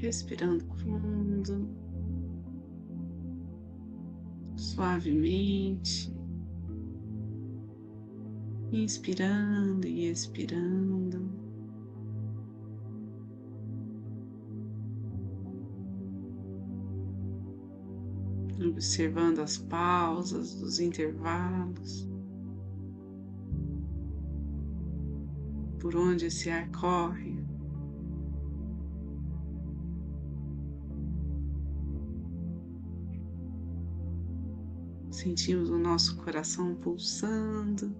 respirando fundo, suavemente, inspirando e expirando. Observando as pausas, os intervalos, por onde esse ar corre. Sentimos o nosso coração pulsando.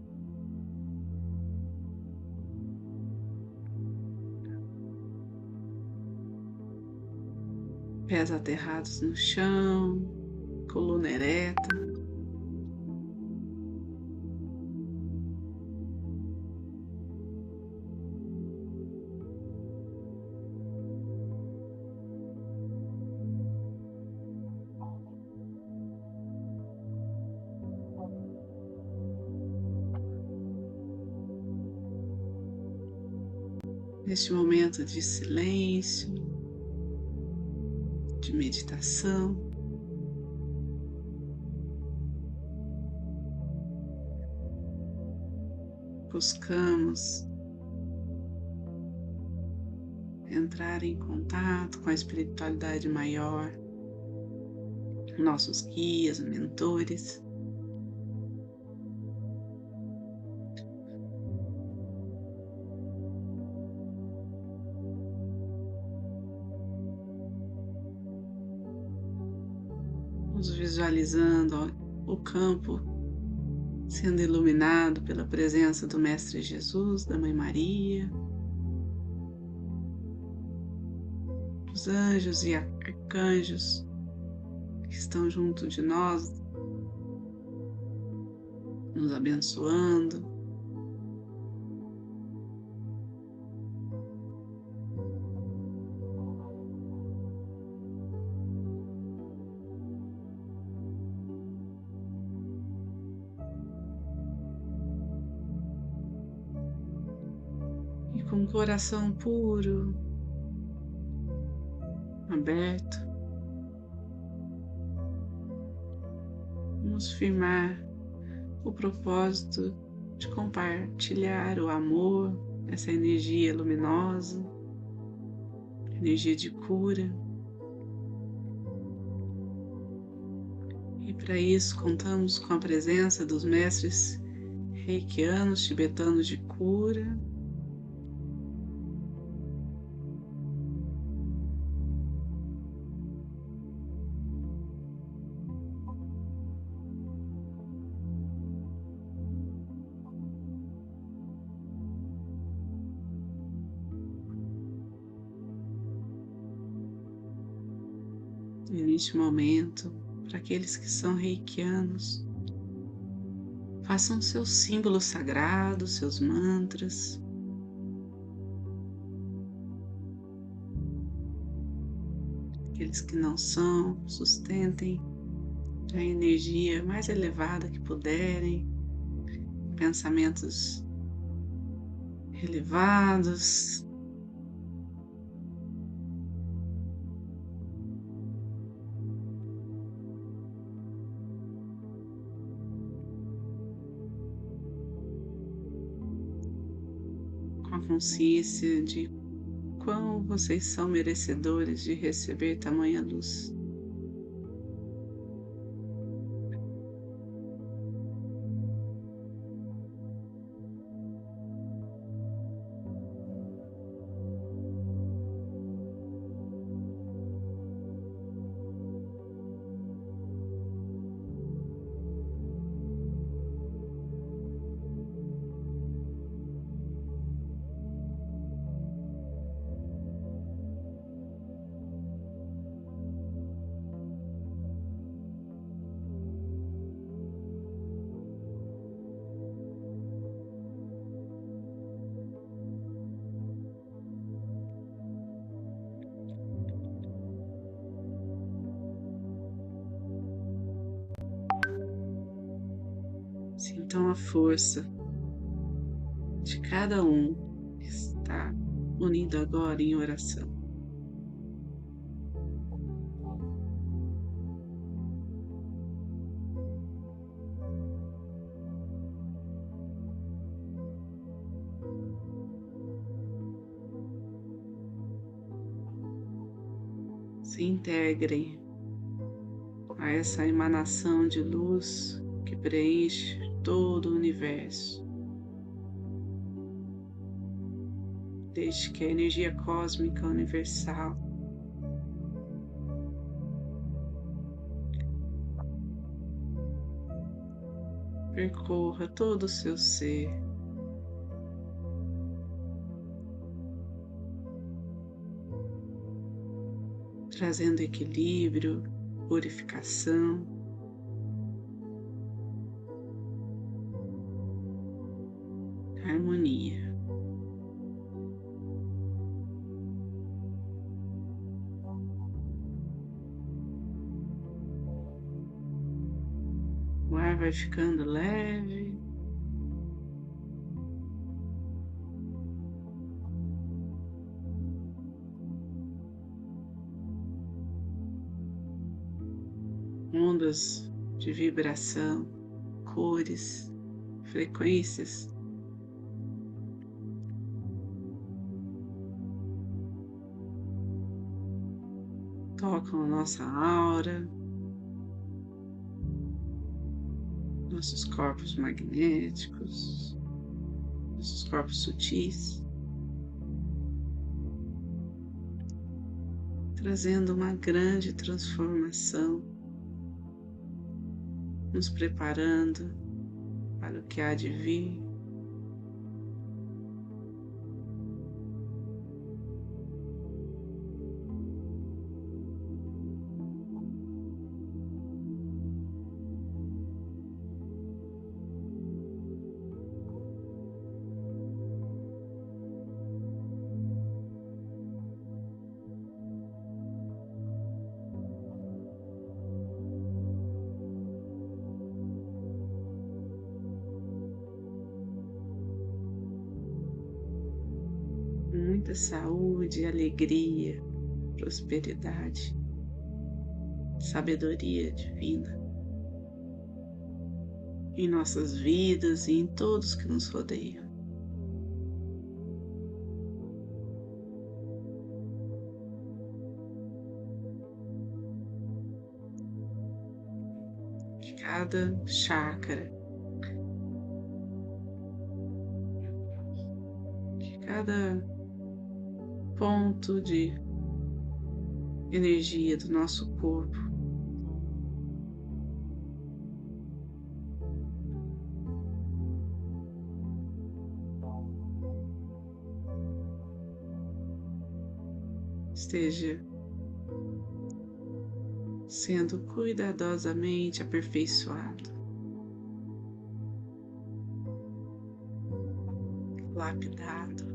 Pés aterrados no chão, coluna ereta. Neste momento de silêncio, de meditação. Buscamos entrar em contato com a espiritualidade maior, nossos guias, mentores. Visualizando o campo sendo iluminado pela presença do Mestre Jesus, da Mãe Maria, os anjos e arcanjos que estão junto de nós, nos abençoando. O coração puro, aberto. Vamos firmar o propósito de compartilhar o amor, essa energia luminosa, energia de cura. E para isso contamos com a presença dos mestres reikianos tibetanos de cura neste momento, para aqueles que são reikianos, façam seus símbolos sagrados, seus mantras. Aqueles que não são, sustentem a energia mais elevada que puderem, pensamentos elevados, consciência de quão vocês são merecedores de receber tamanha luz. Então a força de cada um está unindo agora em oração. Se integrem a essa emanação de luz que preenche todo o universo. Deixe que a energia cósmica universal percorra todo o seu ser. Trazendo equilíbrio, purificação. Harmonia. O ar vai ficando leve. Ondas de vibração, cores, frequências. Tocam nossa aura. nossos corpos magnéticos, nossos corpos sutis, trazendo uma grande transformação, nos preparando para o que há de vir. Saúde, alegria, prosperidade, sabedoria divina em nossas vidas e em todos que nos rodeiam. Cada chácara, cada ponto de energia do nosso corpo. Esteja sendo cuidadosamente aperfeiçoado, lapidado.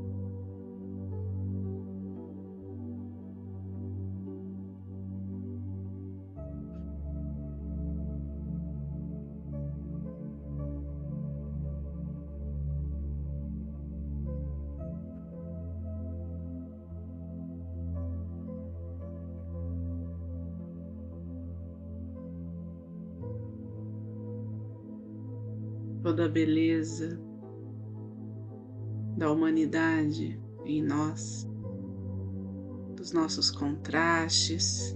Toda a beleza da humanidade em nós, dos nossos contrastes.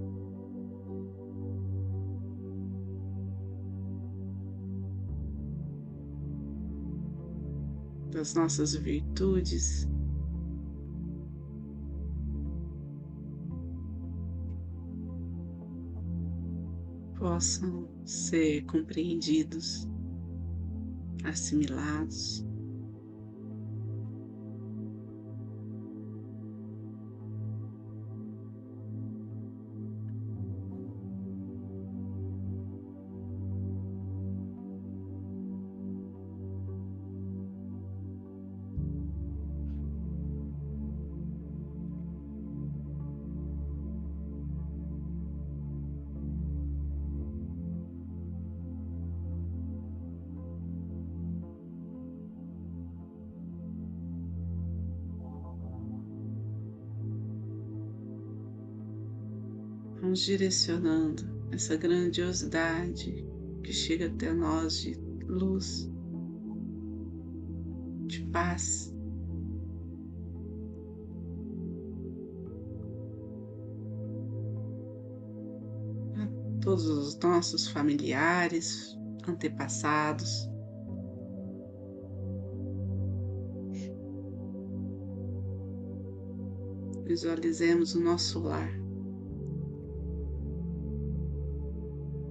Das nossas virtudes, possam ser compreendidos assimilados. Vamos direcionando essa grandiosidade que chega até nós de luz, de paz. todos os nossos familiares, antepassados. Visualizemos o nosso lar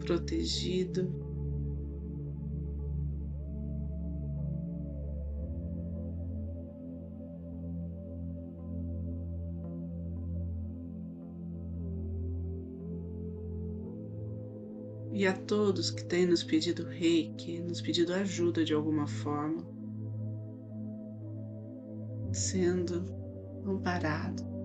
protegido e a todos que têm nos pedido reiki, nos pedido ajuda de alguma forma, sendo amparado.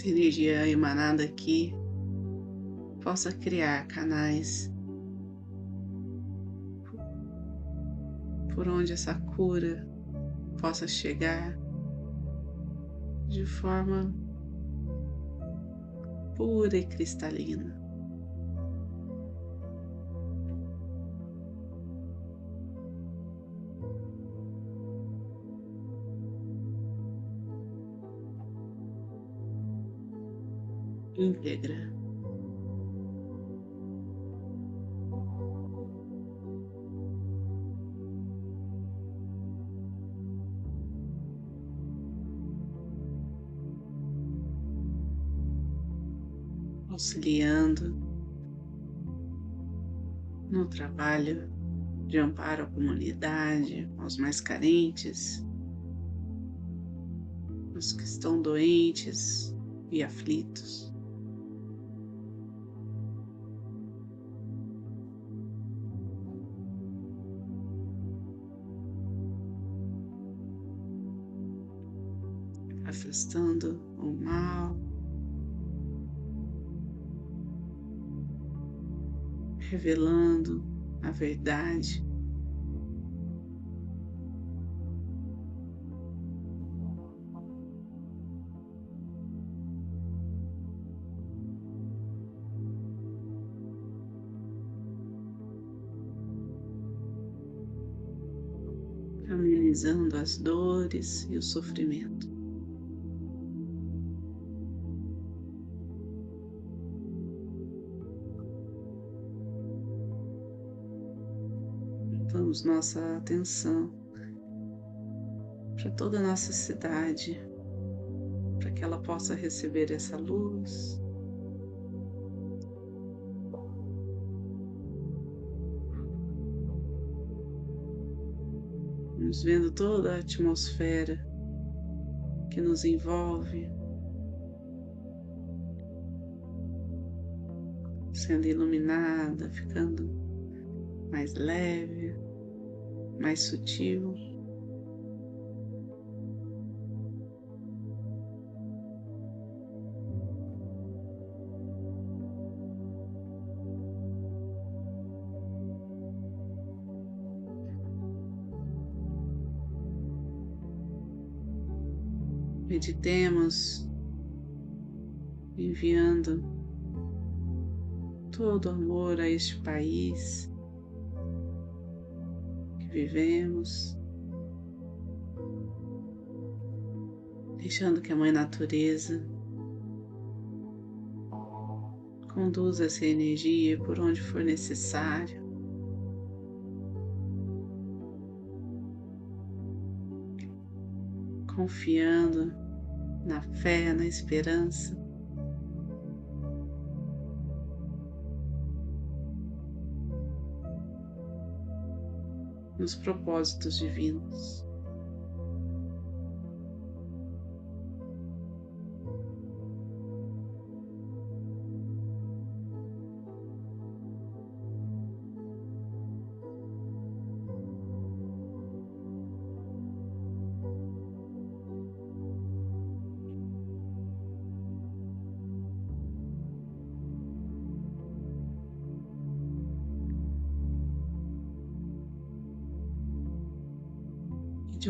Essa energia emanada aqui possa criar canais por onde essa cura possa chegar de forma pura e cristalina. Íntegra. Auxiliando no trabalho de amparo à comunidade, aos mais carentes, os que estão doentes e aflitos. Afastando o mal, revelando a verdade. amenizando as dores e o sofrimento. Nossa atenção para toda a nossa cidade, para que ela possa receber essa luz. Vamos vendo toda a atmosfera que nos envolve, sendo iluminada, ficando mais leve mais sutil. Meditemos enviando todo amor a este país, vivemos, deixando que a Mãe Natureza conduza essa energia por onde for necessário. Confiando na fé, na esperança. Nos propósitos divinos.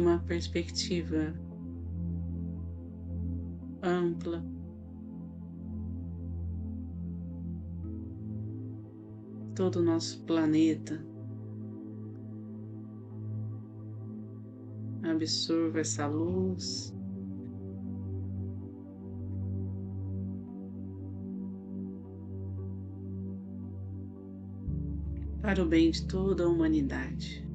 Uma perspectiva ampla. Todo o nosso planeta absorva essa luz. Para o bem de toda a humanidade.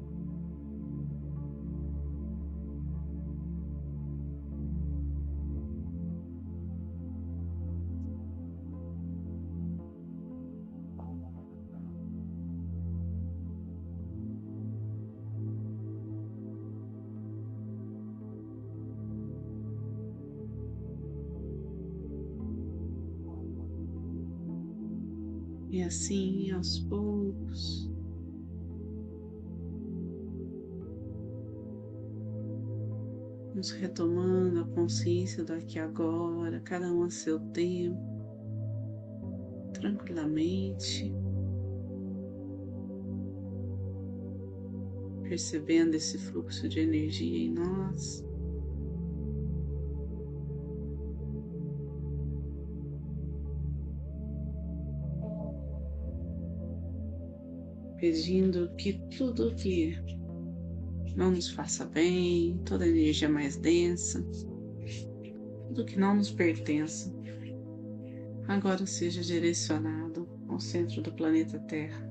Assim, aos poucos, nos retomando a consciência do aqui e agora, cada um a seu tempo, tranquilamente, percebendo esse fluxo de energia em nós. Pedindo que tudo que não nos faça bem, toda energia mais densa, tudo que não nos pertença, agora seja direcionado ao centro do planeta Terra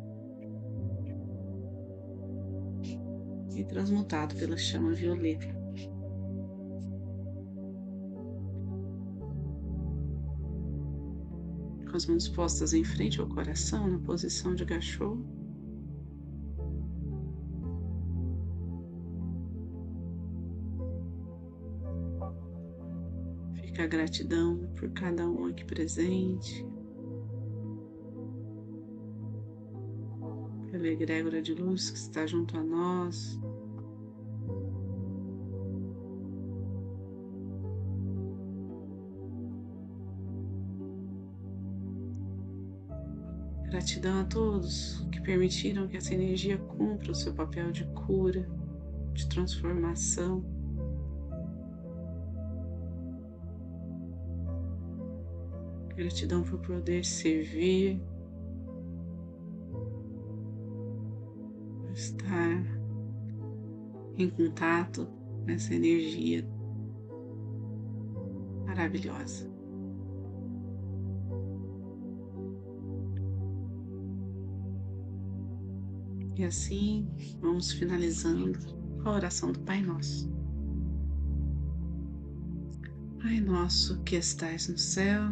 e transmutado pela chama violeta. Com as mãos postas em frente ao coração, na posição de gachô, a gratidão por cada um aqui presente, pela egrégora de luz que está junto a nós. Gratidão a todos que permitiram que essa energia cumpra o seu papel de cura, de transformação. Gratidão por poder servir, por estar em contato nessa energia maravilhosa. E assim vamos finalizando a oração do Pai Nosso. Pai nosso que estais no céu,